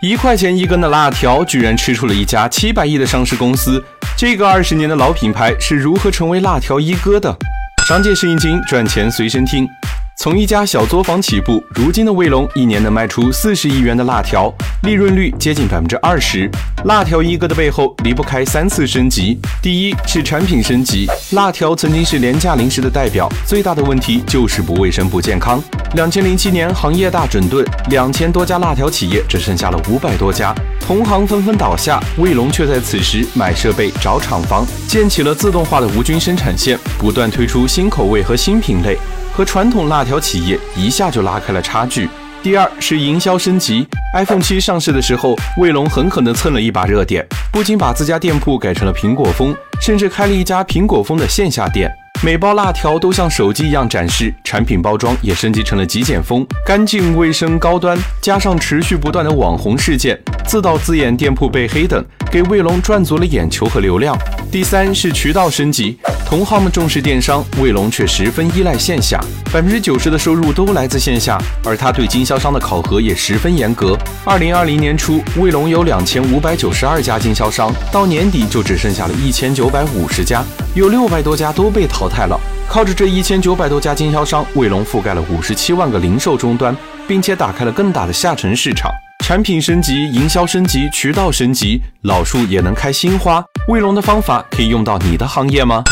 一块钱一根的辣条，居然吃出了一家七百亿的上市公司。这个二十年的老品牌是如何成为辣条一哥的？商界试音经，赚钱随身听。从一家小作坊起步，如今的卫龙一年能卖出四十亿元的辣条，利润率接近百分之二十。辣条一哥的背后离不开三次升级。第一是产品升级，辣条曾经是廉价零食的代表，最大的问题就是不卫生不健康。两千零七年行业大整顿，两千多家辣条企业只剩下了五百多家，同行纷纷倒下，卫龙却在此时买设备、找厂房，建起了自动化的无菌生产线，不断推出新口味和新品类。和传统辣条企业一下就拉开了差距。第二是营销升级，iPhone 七上市的时候，卫龙狠狠地蹭了一把热点，不仅把自家店铺改成了苹果风，甚至开了一家苹果风的线下店。每包辣条都像手机一样展示，产品包装也升级成了极简风，干净卫生高端，加上持续不断的网红事件，自导自演店铺被黑等，给卫龙赚足了眼球和流量。第三是渠道升级，同行们重视电商，卫龙却十分依赖线下，百分之九十的收入都来自线下，而他对经销商的考核也十分严格。二零二零年初，卫龙有两千五百九十二家经销商，到年底就只剩下了一千九百五十家。有六百多家都被淘汰了。靠着这一千九百多家经销商，卫龙覆盖了五十七万个零售终端，并且打开了更大的下沉市场。产品升级、营销升级、渠道升级，老树也能开新花。卫龙的方法可以用到你的行业吗？